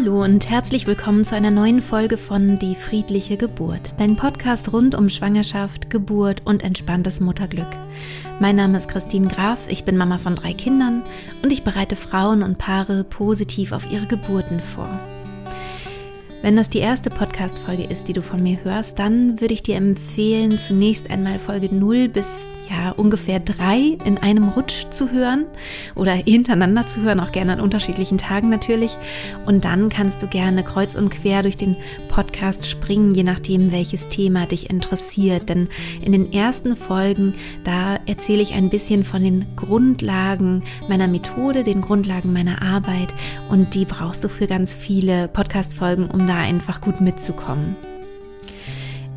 Hallo und herzlich willkommen zu einer neuen Folge von Die friedliche Geburt, dein Podcast rund um Schwangerschaft, Geburt und entspanntes Mutterglück. Mein Name ist Christine Graf, ich bin Mama von drei Kindern und ich bereite Frauen und Paare positiv auf ihre Geburten vor. Wenn das die erste Podcast-Folge ist, die du von mir hörst, dann würde ich dir empfehlen, zunächst einmal Folge 0 bis ja, ungefähr drei in einem Rutsch zu hören oder hintereinander zu hören, auch gerne an unterschiedlichen Tagen natürlich. Und dann kannst du gerne kreuz und quer durch den Podcast springen, je nachdem, welches Thema dich interessiert. Denn in den ersten Folgen, da erzähle ich ein bisschen von den Grundlagen meiner Methode, den Grundlagen meiner Arbeit. Und die brauchst du für ganz viele Podcast-Folgen, um da einfach gut mitzukommen.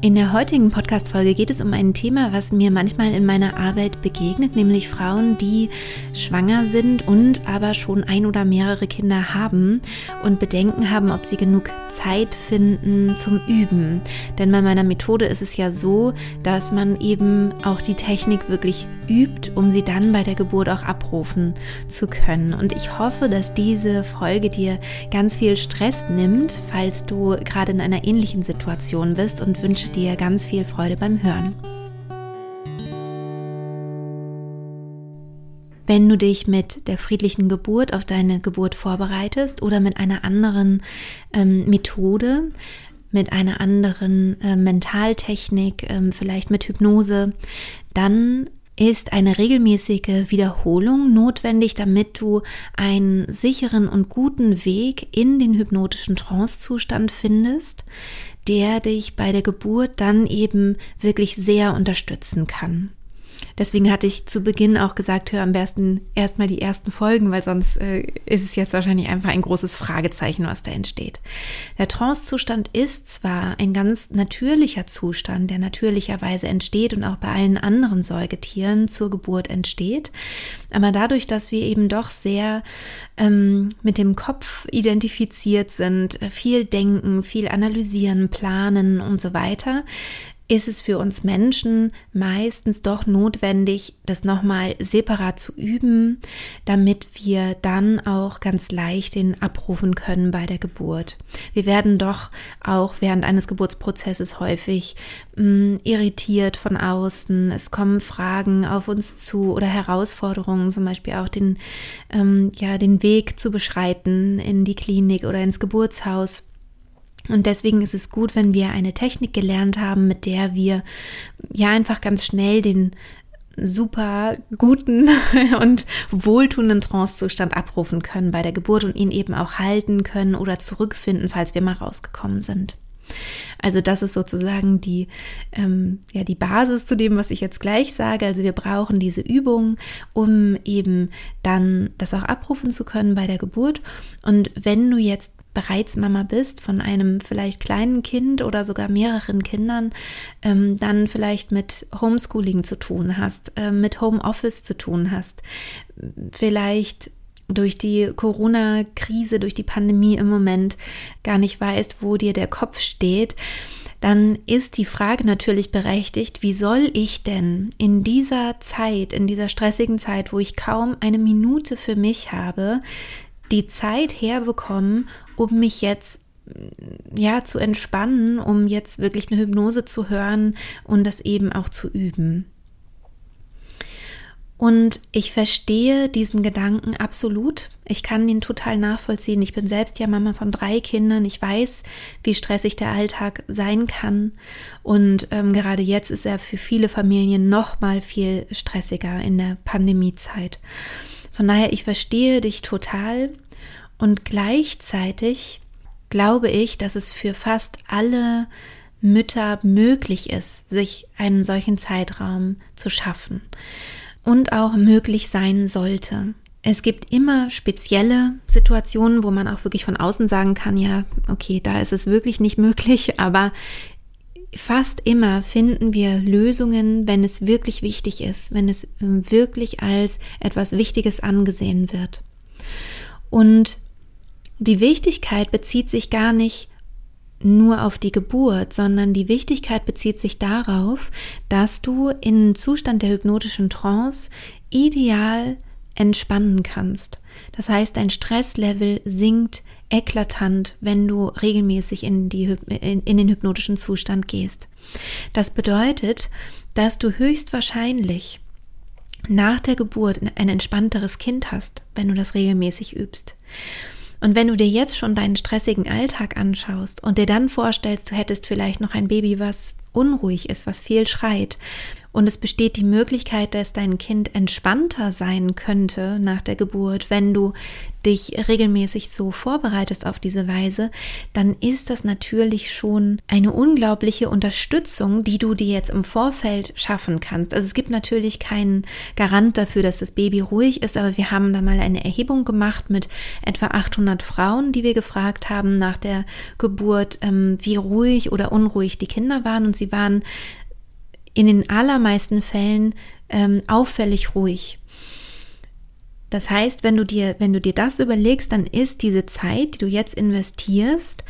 In der heutigen Podcast-Folge geht es um ein Thema, was mir manchmal in meiner Arbeit begegnet, nämlich Frauen, die schwanger sind und aber schon ein oder mehrere Kinder haben und Bedenken haben, ob sie genug Zeit finden zum Üben. Denn bei meiner Methode ist es ja so, dass man eben auch die Technik wirklich übt, um sie dann bei der Geburt auch abrufen zu können. Und ich hoffe, dass diese Folge dir ganz viel Stress nimmt, falls du gerade in einer ähnlichen Situation bist und wünsche dir ganz viel Freude beim Hören. Wenn du dich mit der friedlichen Geburt auf deine Geburt vorbereitest oder mit einer anderen ähm, Methode, mit einer anderen äh, Mentaltechnik, ähm, vielleicht mit Hypnose, dann ist eine regelmäßige Wiederholung notwendig, damit du einen sicheren und guten Weg in den hypnotischen Trancezustand findest, der dich bei der Geburt dann eben wirklich sehr unterstützen kann. Deswegen hatte ich zu Beginn auch gesagt, hör am besten erstmal die ersten Folgen, weil sonst äh, ist es jetzt wahrscheinlich einfach ein großes Fragezeichen, was da entsteht. Der Trancezustand ist zwar ein ganz natürlicher Zustand, der natürlicherweise entsteht und auch bei allen anderen Säugetieren zur Geburt entsteht, aber dadurch, dass wir eben doch sehr ähm, mit dem Kopf identifiziert sind, viel denken, viel analysieren, planen und so weiter, ist es für uns Menschen meistens doch notwendig, das nochmal separat zu üben, damit wir dann auch ganz leicht den abrufen können bei der Geburt. Wir werden doch auch während eines Geburtsprozesses häufig mh, mm, irritiert von außen. Es kommen Fragen auf uns zu oder Herausforderungen, zum Beispiel auch den, ähm, ja, den Weg zu beschreiten in die Klinik oder ins Geburtshaus. Und deswegen ist es gut, wenn wir eine Technik gelernt haben, mit der wir ja einfach ganz schnell den super guten und wohltuenden Trancezustand abrufen können bei der Geburt und ihn eben auch halten können oder zurückfinden, falls wir mal rausgekommen sind. Also das ist sozusagen die, ähm, ja, die Basis zu dem, was ich jetzt gleich sage. Also wir brauchen diese Übung, um eben dann das auch abrufen zu können bei der Geburt. Und wenn du jetzt bereits Mama bist von einem vielleicht kleinen Kind oder sogar mehreren Kindern, ähm, dann vielleicht mit Homeschooling zu tun hast, äh, mit Homeoffice zu tun hast, vielleicht durch die Corona-Krise, durch die Pandemie im Moment gar nicht weißt, wo dir der Kopf steht, dann ist die Frage natürlich berechtigt, wie soll ich denn in dieser Zeit, in dieser stressigen Zeit, wo ich kaum eine Minute für mich habe, die Zeit herbekommen, um mich jetzt ja zu entspannen, um jetzt wirklich eine Hypnose zu hören und das eben auch zu üben. Und ich verstehe diesen Gedanken absolut. Ich kann ihn total nachvollziehen. Ich bin selbst ja Mama von drei Kindern. Ich weiß, wie stressig der Alltag sein kann. Und ähm, gerade jetzt ist er für viele Familien noch mal viel stressiger in der Pandemiezeit. Von daher, ich verstehe dich total und gleichzeitig glaube ich, dass es für fast alle Mütter möglich ist, sich einen solchen Zeitraum zu schaffen und auch möglich sein sollte. Es gibt immer spezielle Situationen, wo man auch wirklich von außen sagen kann, ja, okay, da ist es wirklich nicht möglich, aber fast immer finden wir Lösungen, wenn es wirklich wichtig ist, wenn es wirklich als etwas Wichtiges angesehen wird. Und die Wichtigkeit bezieht sich gar nicht nur auf die Geburt, sondern die Wichtigkeit bezieht sich darauf, dass du in Zustand der hypnotischen Trance ideal entspannen kannst. Das heißt, dein Stresslevel sinkt eklatant, wenn du regelmäßig in, die, in, in den hypnotischen Zustand gehst. Das bedeutet, dass du höchstwahrscheinlich nach der Geburt ein entspannteres Kind hast, wenn du das regelmäßig übst. Und wenn du dir jetzt schon deinen stressigen Alltag anschaust und dir dann vorstellst, du hättest vielleicht noch ein Baby, was unruhig ist, was viel schreit, und es besteht die Möglichkeit, dass dein Kind entspannter sein könnte nach der Geburt, wenn du dich regelmäßig so vorbereitest auf diese Weise, dann ist das natürlich schon eine unglaubliche Unterstützung, die du dir jetzt im Vorfeld schaffen kannst. Also es gibt natürlich keinen Garant dafür, dass das Baby ruhig ist, aber wir haben da mal eine Erhebung gemacht mit etwa 800 Frauen, die wir gefragt haben nach der Geburt, ähm, wie ruhig oder unruhig die Kinder waren und sie waren in den allermeisten Fällen ähm, auffällig ruhig. Das heißt, wenn du dir, wenn du dir das überlegst, dann ist diese Zeit, die du jetzt investierst,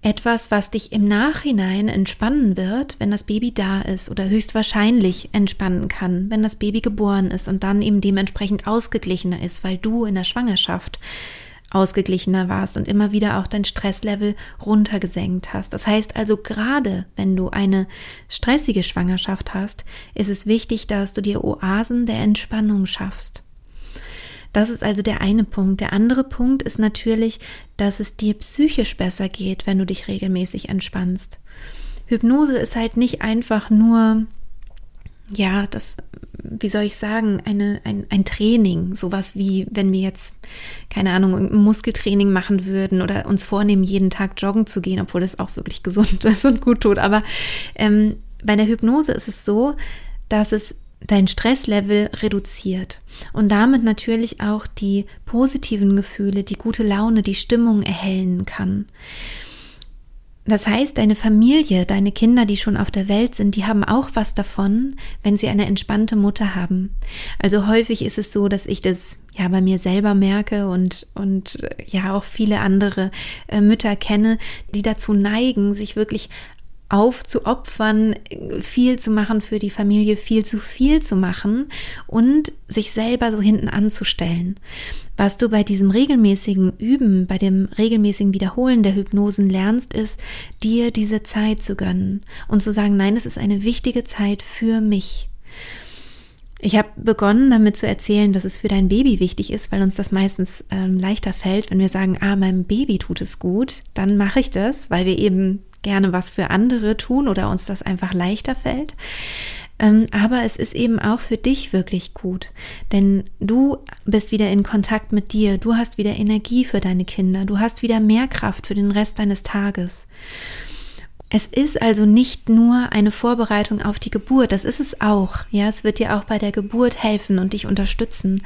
etwas, was dich im Nachhinein entspannen wird, wenn das Baby da ist oder höchstwahrscheinlich entspannen kann, wenn das Baby geboren ist und dann eben dementsprechend ausgeglichener ist, weil du in der Schwangerschaft ausgeglichener warst und immer wieder auch dein Stresslevel runtergesenkt hast. Das heißt also, gerade wenn du eine stressige Schwangerschaft hast, ist es wichtig, dass du dir Oasen der Entspannung schaffst. Das ist also der eine Punkt. Der andere Punkt ist natürlich, dass es dir psychisch besser geht, wenn du dich regelmäßig entspannst. Hypnose ist halt nicht einfach nur ja, das, wie soll ich sagen, eine, ein, ein Training, sowas wie, wenn wir jetzt, keine Ahnung, ein Muskeltraining machen würden oder uns vornehmen, jeden Tag joggen zu gehen, obwohl das auch wirklich gesund ist und gut tut. Aber ähm, bei der Hypnose ist es so, dass es dein Stresslevel reduziert und damit natürlich auch die positiven Gefühle, die gute Laune, die Stimmung erhellen kann. Das heißt, deine Familie, deine Kinder, die schon auf der Welt sind, die haben auch was davon, wenn sie eine entspannte Mutter haben. Also häufig ist es so, dass ich das ja bei mir selber merke und und äh, ja auch viele andere äh, Mütter kenne, die dazu neigen, sich wirklich aufzuopfern, viel zu machen für die Familie, viel zu viel zu machen und sich selber so hinten anzustellen. Was du bei diesem regelmäßigen Üben, bei dem regelmäßigen Wiederholen der Hypnosen lernst, ist, dir diese Zeit zu gönnen und zu sagen, nein, es ist eine wichtige Zeit für mich. Ich habe begonnen damit zu erzählen, dass es für dein Baby wichtig ist, weil uns das meistens ähm, leichter fällt, wenn wir sagen, ah, meinem Baby tut es gut, dann mache ich das, weil wir eben gerne was für andere tun oder uns das einfach leichter fällt. Ähm, aber es ist eben auch für dich wirklich gut, denn du bist wieder in Kontakt mit dir, du hast wieder Energie für deine Kinder, du hast wieder mehr Kraft für den Rest deines Tages. Es ist also nicht nur eine Vorbereitung auf die Geburt, das ist es auch. Ja, es wird dir auch bei der Geburt helfen und dich unterstützen.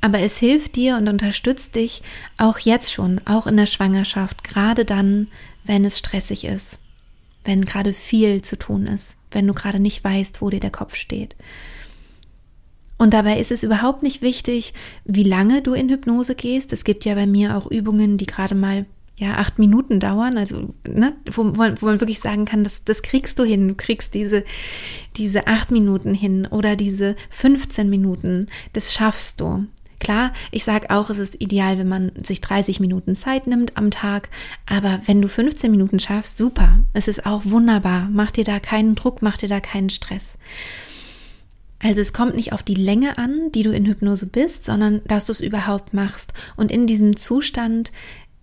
Aber es hilft dir und unterstützt dich auch jetzt schon, auch in der Schwangerschaft, gerade dann, wenn es stressig ist wenn gerade viel zu tun ist, wenn du gerade nicht weißt, wo dir der Kopf steht. Und dabei ist es überhaupt nicht wichtig, wie lange du in Hypnose gehst. Es gibt ja bei mir auch Übungen, die gerade mal ja acht Minuten dauern, also ne, wo, wo, man wirklich sagen kann, das, das kriegst du hin. Du kriegst diese diese acht Minuten hin oder diese 15 Minuten. Das schaffst du. Klar, ich sage auch, es ist ideal, wenn man sich 30 Minuten Zeit nimmt am Tag, aber wenn du 15 Minuten schaffst, super. Es ist auch wunderbar. Mach dir da keinen Druck, mach dir da keinen Stress. Also es kommt nicht auf die Länge an, die du in Hypnose bist, sondern dass du es überhaupt machst. Und in diesem Zustand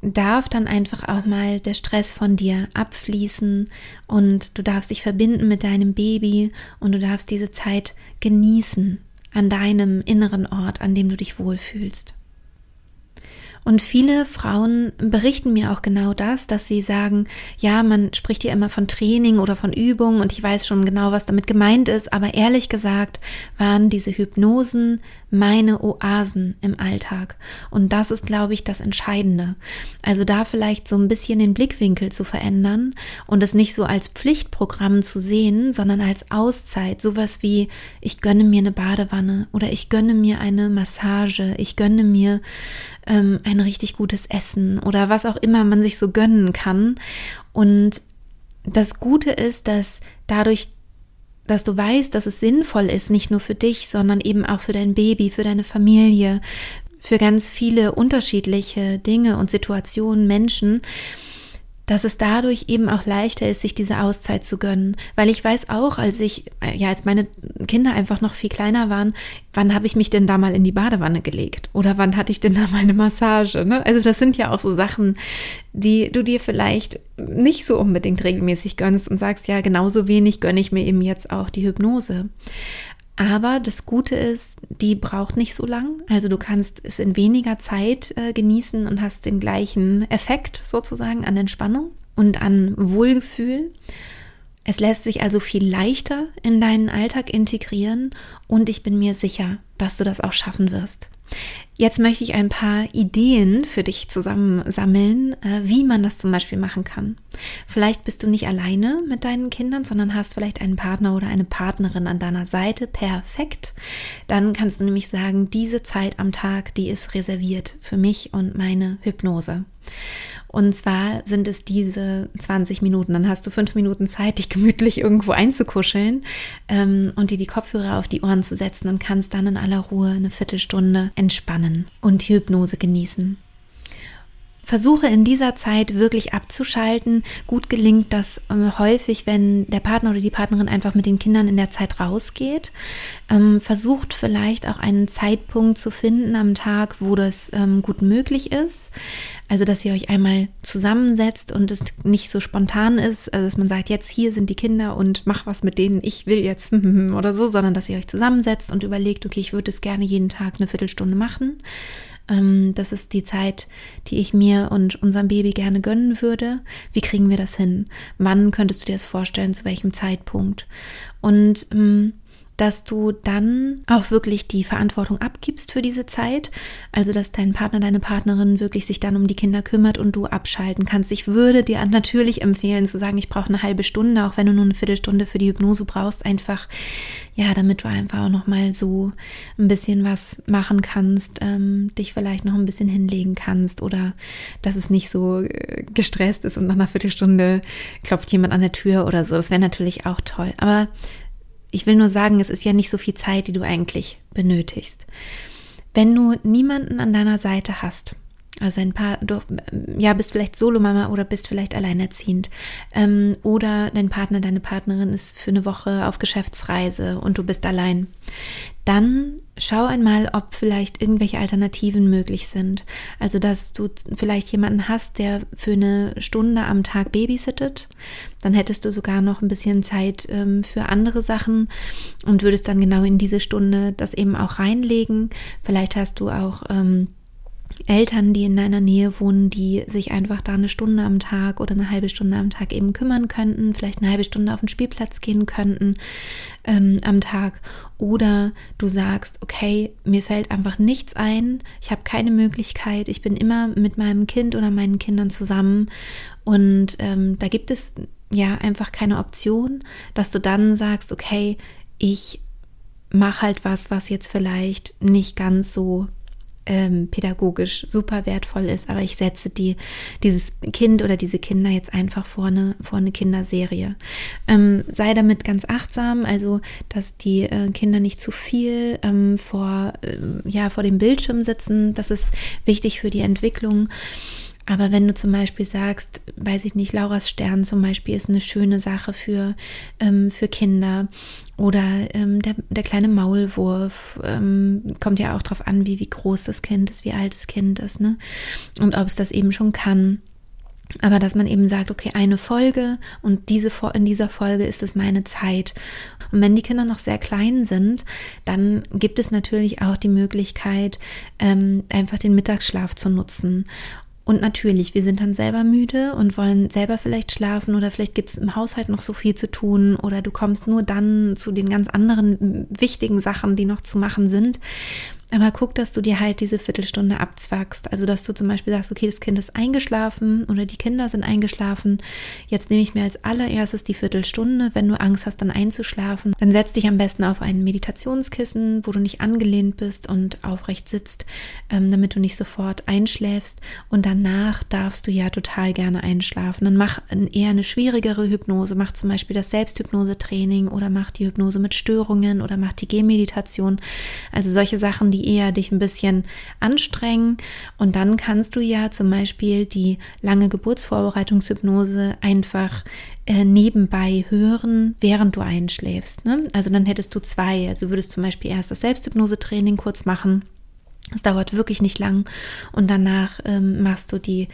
darf dann einfach auch mal der Stress von dir abfließen und du darfst dich verbinden mit deinem Baby und du darfst diese Zeit genießen an deinem inneren Ort, an dem du dich wohlfühlst. Und viele Frauen berichten mir auch genau das, dass sie sagen, ja, man spricht ja immer von Training oder von Übung und ich weiß schon genau, was damit gemeint ist, aber ehrlich gesagt waren diese Hypnosen meine Oasen im Alltag. Und das ist, glaube ich, das Entscheidende. Also da vielleicht so ein bisschen den Blickwinkel zu verändern und es nicht so als Pflichtprogramm zu sehen, sondern als Auszeit. Sowas wie, ich gönne mir eine Badewanne oder ich gönne mir eine Massage, ich gönne mir ähm, ein richtig gutes Essen oder was auch immer man sich so gönnen kann. Und das Gute ist, dass dadurch dass du weißt, dass es sinnvoll ist, nicht nur für dich, sondern eben auch für dein Baby, für deine Familie, für ganz viele unterschiedliche Dinge und Situationen, Menschen, dass es dadurch eben auch leichter ist, sich diese Auszeit zu gönnen. Weil ich weiß auch, als ich, ja, als meine Kinder einfach noch viel kleiner waren, wann habe ich mich denn da mal in die Badewanne gelegt? Oder wann hatte ich denn da mal eine Massage? Ne? Also das sind ja auch so Sachen, die du dir vielleicht nicht so unbedingt regelmäßig gönnst und sagst, ja, genauso wenig gönne ich mir eben jetzt auch die Hypnose. Aber das Gute ist, die braucht nicht so lang. Also du kannst es in weniger Zeit äh, genießen und hast den gleichen Effekt sozusagen an Entspannung und an Wohlgefühl. Es lässt sich also viel leichter in deinen Alltag integrieren und ich bin mir sicher, dass du das auch schaffen wirst. Jetzt möchte ich ein paar Ideen für dich zusammensammeln, äh, wie man das zum Beispiel machen kann. Vielleicht bist du nicht alleine mit deinen Kindern, sondern hast vielleicht einen Partner oder eine Partnerin an deiner Seite. Perfekt. Dann kannst du nämlich sagen, diese Zeit am Tag, die ist reserviert für mich und meine Hypnose. Und zwar sind es diese 20 Minuten. Dann hast du fünf Minuten Zeit, dich gemütlich irgendwo einzukuscheln ähm, und dir die Kopfhörer auf die Ohren zu setzen und kannst dann in aller Ruhe eine Viertelstunde entspannen und die Hypnose genießen. Versuche in dieser Zeit wirklich abzuschalten. Gut gelingt das äh, häufig, wenn der Partner oder die Partnerin einfach mit den Kindern in der Zeit rausgeht. Ähm, versucht vielleicht auch einen Zeitpunkt zu finden am Tag, wo das ähm, gut möglich ist. Also, dass ihr euch einmal zusammensetzt und es nicht so spontan ist, also dass man sagt, jetzt hier sind die Kinder und mach was mit denen, ich will jetzt oder so, sondern dass ihr euch zusammensetzt und überlegt, okay, ich würde es gerne jeden Tag eine Viertelstunde machen ähm, das ist die Zeit, die ich mir und unserem Baby gerne gönnen würde. Wie kriegen wir das hin? Wann könntest du dir das vorstellen? Zu welchem Zeitpunkt? Und ähm, dass du dann auch wirklich die Verantwortung abgibst für diese Zeit. Also, dass dein Partner, deine Partnerin wirklich sich dann um die Kinder kümmert und du abschalten kannst. Ich würde dir natürlich empfehlen zu sagen, ich brauche eine halbe Stunde, auch wenn du nur eine Viertelstunde für die Hypnose brauchst, einfach, ja, damit du einfach auch nochmal so ein bisschen was machen kannst, ähm, dich vielleicht noch ein bisschen hinlegen kannst oder dass es nicht so äh, gestresst ist und nach einer Viertelstunde klopft jemand an der Tür oder so. Das wäre natürlich auch toll. Aber ich will nur sagen, es ist ja nicht so viel Zeit, die du eigentlich benötigst. Wenn du niemanden an deiner Seite hast, also ein paar, du ja, bist vielleicht Solomama oder bist vielleicht alleinerziehend. Ähm, oder dein Partner, deine Partnerin ist für eine Woche auf Geschäftsreise und du bist allein. Dann schau einmal, ob vielleicht irgendwelche Alternativen möglich sind. Also, dass du vielleicht jemanden hast, der für eine Stunde am Tag babysittet. Dann hättest du sogar noch ein bisschen Zeit ähm, für andere Sachen und würdest dann genau in diese Stunde das eben auch reinlegen. Vielleicht hast du auch ähm, Eltern, die in deiner Nähe wohnen, die sich einfach da eine Stunde am Tag oder eine halbe Stunde am Tag eben kümmern könnten, vielleicht eine halbe Stunde auf den Spielplatz gehen könnten ähm, am Tag. Oder du sagst, okay, mir fällt einfach nichts ein, ich habe keine Möglichkeit, ich bin immer mit meinem Kind oder meinen Kindern zusammen und ähm, da gibt es ja einfach keine Option, dass du dann sagst, okay, ich mache halt was, was jetzt vielleicht nicht ganz so ähm, pädagogisch super wertvoll ist, aber ich setze die, dieses Kind oder diese Kinder jetzt einfach vor eine, vor eine Kinderserie. Ähm, sei damit ganz achtsam, also dass die äh, Kinder nicht zu viel ähm, vor, äh, ja, vor dem Bildschirm sitzen. Das ist wichtig für die Entwicklung. Aber wenn du zum Beispiel sagst, weiß ich nicht, Laura's Stern zum Beispiel ist eine schöne Sache für, ähm, für Kinder oder ähm, der, der kleine Maulwurf, ähm, kommt ja auch darauf an, wie, wie groß das Kind ist, wie alt das Kind ist, ne? Und ob es das eben schon kann. Aber dass man eben sagt, okay, eine Folge und diese in dieser Folge ist es meine Zeit. Und wenn die Kinder noch sehr klein sind, dann gibt es natürlich auch die Möglichkeit, ähm, einfach den Mittagsschlaf zu nutzen. Und natürlich, wir sind dann selber müde und wollen selber vielleicht schlafen oder vielleicht gibt es im Haushalt noch so viel zu tun oder du kommst nur dann zu den ganz anderen wichtigen Sachen, die noch zu machen sind. Aber guck, dass du dir halt diese Viertelstunde abzwackst. Also, dass du zum Beispiel sagst, okay, das Kind ist eingeschlafen oder die Kinder sind eingeschlafen. Jetzt nehme ich mir als allererstes die Viertelstunde. Wenn du Angst hast, dann einzuschlafen, dann setz dich am besten auf ein Meditationskissen, wo du nicht angelehnt bist und aufrecht sitzt, ähm, damit du nicht sofort einschläfst. Und danach darfst du ja total gerne einschlafen. Dann mach eher eine schwierigere Hypnose, mach zum Beispiel das Selbsthypnose-Training oder mach die Hypnose mit Störungen oder mach die Gehmeditation. Also solche Sachen, die eher dich ein bisschen anstrengen. Und dann kannst du ja zum Beispiel die lange Geburtsvorbereitungshypnose einfach äh, nebenbei hören, während du einschläfst. Ne? Also dann hättest du zwei. Also würdest zum Beispiel erst das Selbsthypnose-Training kurz machen es dauert wirklich nicht lang und danach ähm, machst du die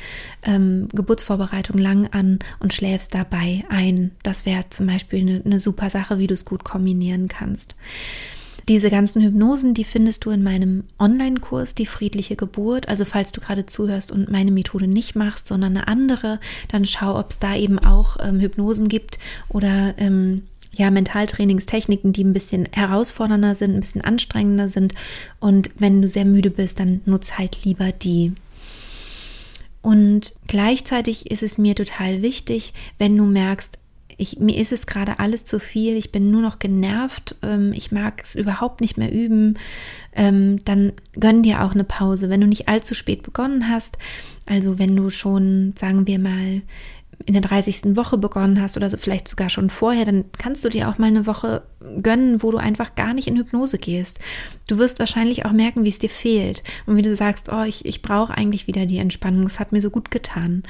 ähm, Geburtsvorbereitung lang an und schläfst dabei ein. Das wäre zum Beispiel eine, eine super Sache, wie du es gut kombinieren kannst. Diese ganzen Hypnosen, die findest du in meinem Online-Kurs, die friedliche Geburt. Also falls du gerade zuhörst und meine Methode nicht machst, sondern eine andere, dann schau, ob es da eben auch ähm, Hypnosen gibt oder ähm, ja, Mentaltrainingstechniken, die ein bisschen herausfordernder sind, ein bisschen anstrengender sind. Und wenn du sehr müde bist, dann nutz halt lieber die. Und gleichzeitig ist es mir total wichtig, wenn du merkst, ich, mir ist es gerade alles zu viel, ich bin nur noch genervt, ähm, ich mag es überhaupt nicht mehr üben, ähm, dann gönn dir auch eine Pause. Wenn du nicht allzu spät begonnen hast, also wenn du schon, sagen wir mal, in der 30. Woche begonnen hast oder so vielleicht sogar schon vorher, dann kannst du dir auch mal eine Woche gönnen, wo du einfach gar nicht in Hypnose gehst. Du wirst wahrscheinlich auch merken, wie es dir fehlt und wie du sagst, oh, ich, ich brauche eigentlich wieder die Entspannung, es hat mir so gut getan.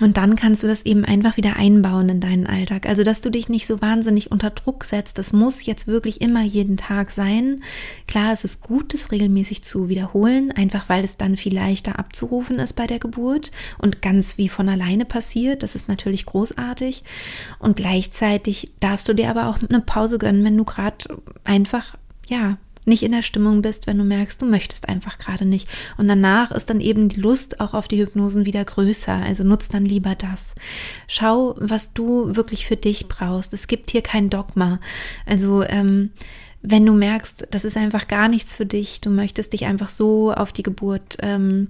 Und dann kannst du das eben einfach wieder einbauen in deinen Alltag. Also, dass du dich nicht so wahnsinnig unter Druck setzt. Das muss jetzt wirklich immer jeden Tag sein. Klar, es ist gut, das regelmäßig zu wiederholen, einfach weil es dann viel leichter abzurufen ist bei der Geburt und ganz wie von alleine passiert. Das ist natürlich großartig. Und gleichzeitig darfst du dir aber auch eine Pause gönnen, wenn du gerade einfach, ja, nicht in der Stimmung bist, wenn du merkst, du möchtest einfach gerade nicht. Und danach ist dann eben die Lust auch auf die Hypnosen wieder größer. Also nutz dann lieber das. Schau, was du wirklich für dich brauchst. Es gibt hier kein Dogma. Also ähm, wenn du merkst, das ist einfach gar nichts für dich, du möchtest dich einfach so auf die Geburt ähm,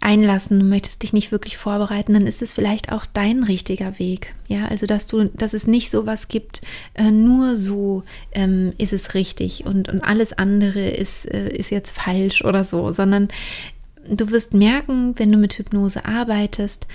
einlassen, du möchtest dich nicht wirklich vorbereiten, dann ist es vielleicht auch dein richtiger Weg. Ja, also dass du, dass es nicht so was gibt, äh, nur so ähm, ist es richtig und, und alles andere ist, äh, ist jetzt falsch oder so, sondern du wirst merken, wenn du mit Hypnose arbeitest,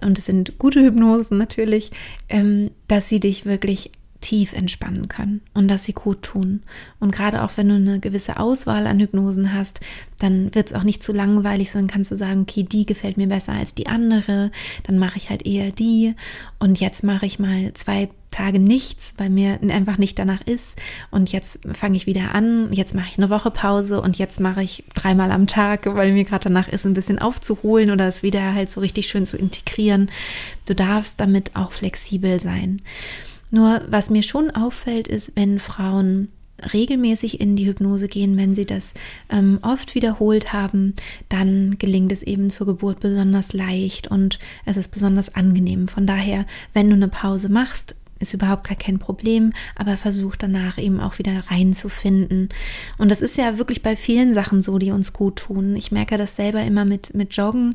und es sind gute Hypnosen natürlich, ähm, dass sie dich wirklich tief entspannen können und dass sie gut tun. Und gerade auch wenn du eine gewisse Auswahl an Hypnosen hast, dann wird es auch nicht zu langweilig, sondern kannst du sagen, okay, die gefällt mir besser als die andere, dann mache ich halt eher die und jetzt mache ich mal zwei Tage nichts, weil mir einfach nicht danach ist und jetzt fange ich wieder an, jetzt mache ich eine Woche Pause und jetzt mache ich dreimal am Tag, weil mir gerade danach ist, ein bisschen aufzuholen oder es wieder halt so richtig schön zu integrieren. Du darfst damit auch flexibel sein. Nur was mir schon auffällt, ist, wenn Frauen regelmäßig in die Hypnose gehen, wenn sie das ähm, oft wiederholt haben, dann gelingt es eben zur Geburt besonders leicht und es ist besonders angenehm. Von daher, wenn du eine Pause machst, ist überhaupt gar kein Problem, aber versucht danach eben auch wieder reinzufinden. Und das ist ja wirklich bei vielen Sachen so, die uns gut tun. Ich merke das selber immer mit, mit Joggen.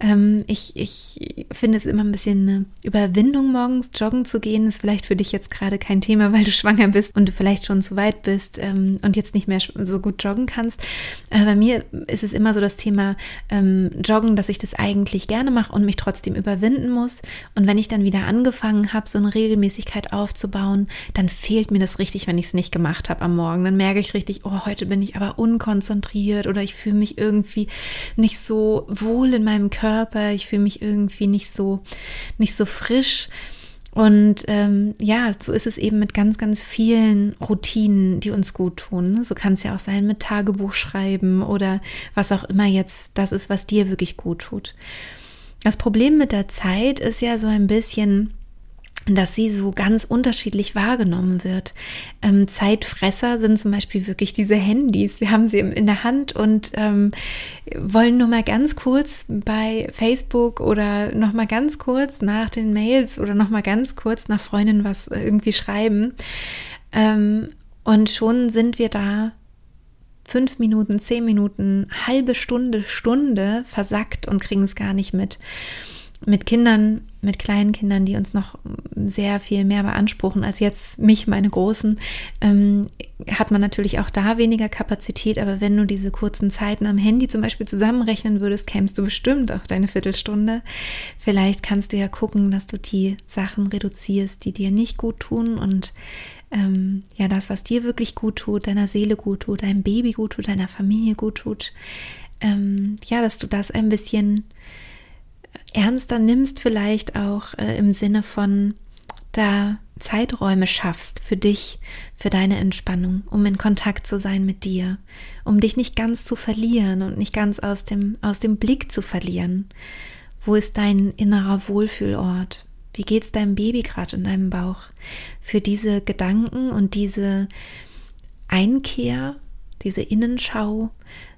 Ähm, ich, ich finde es immer ein bisschen eine Überwindung, morgens joggen zu gehen. Ist vielleicht für dich jetzt gerade kein Thema, weil du schwanger bist und du vielleicht schon zu weit bist ähm, und jetzt nicht mehr so gut joggen kannst. Aber bei mir ist es immer so das Thema ähm, Joggen, dass ich das eigentlich gerne mache und mich trotzdem überwinden muss. Und wenn ich dann wieder angefangen habe, so eine Regelmäßigkeit Regelmäßigkeit aufzubauen, dann fehlt mir das richtig, wenn ich es nicht gemacht habe am Morgen. Dann merke ich richtig, oh, heute bin ich aber unkonzentriert oder ich fühle mich irgendwie nicht so wohl in meinem Körper, ich fühle mich irgendwie nicht so, nicht so frisch. Und ähm, ja, so ist es eben mit ganz, ganz vielen Routinen, die uns gut tun. So kann es ja auch sein mit Tagebuch schreiben oder was auch immer jetzt das ist, was dir wirklich gut tut. Das Problem mit der Zeit ist ja so ein bisschen, dass sie so ganz unterschiedlich wahrgenommen wird. Ähm, Zeitfresser sind zum Beispiel wirklich diese Handys. Wir haben sie in der Hand und ähm, wollen nur mal ganz kurz bei Facebook oder noch mal ganz kurz nach den Mails oder noch mal ganz kurz nach Freundinnen was irgendwie schreiben. Ähm, und schon sind wir da fünf Minuten, zehn Minuten, halbe Stunde, Stunde versackt und kriegen es gar nicht mit. Mit Kindern, mit kleinen Kindern, die uns noch sehr viel mehr beanspruchen als jetzt mich, meine Großen, ähm, hat man natürlich auch da weniger Kapazität. Aber wenn du diese kurzen Zeiten am Handy zum Beispiel zusammenrechnen würdest, kämst du bestimmt auch deine Viertelstunde. Vielleicht kannst du ja gucken, dass du die Sachen reduzierst, die dir nicht gut tun und ähm, ja, das, was dir wirklich gut tut, deiner Seele gut tut, deinem Baby gut tut, deiner Familie gut tut, ähm, ja, dass du das ein bisschen ernster nimmst, vielleicht auch äh, im Sinne von da Zeiträume schaffst für dich, für deine Entspannung, um in Kontakt zu sein mit dir, um dich nicht ganz zu verlieren und nicht ganz aus dem, aus dem Blick zu verlieren. Wo ist dein innerer Wohlfühlort? Wie geht's deinem Baby gerade in deinem Bauch? Für diese Gedanken und diese Einkehr, diese Innenschau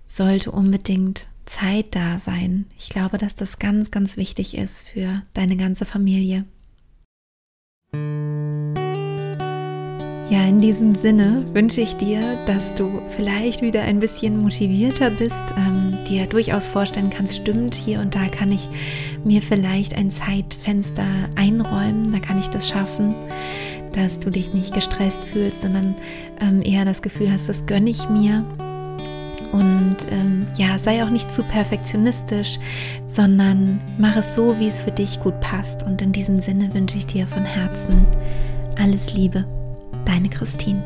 sollte unbedingt Zeit da sein. Ich glaube, dass das ganz, ganz wichtig ist für deine ganze Familie. Ja, in diesem Sinne wünsche ich dir, dass du vielleicht wieder ein bisschen motivierter bist, ähm, dir durchaus vorstellen kannst, stimmt, hier und da kann ich mir vielleicht ein Zeitfenster einräumen, da kann ich das schaffen, dass du dich nicht gestresst fühlst, sondern ähm, eher das Gefühl hast, das gönne ich mir und ähm, ja, sei auch nicht zu perfektionistisch, sondern mach es so, wie es für dich gut passt. Und in diesem Sinne wünsche ich dir von Herzen alles Liebe. Deine Christine.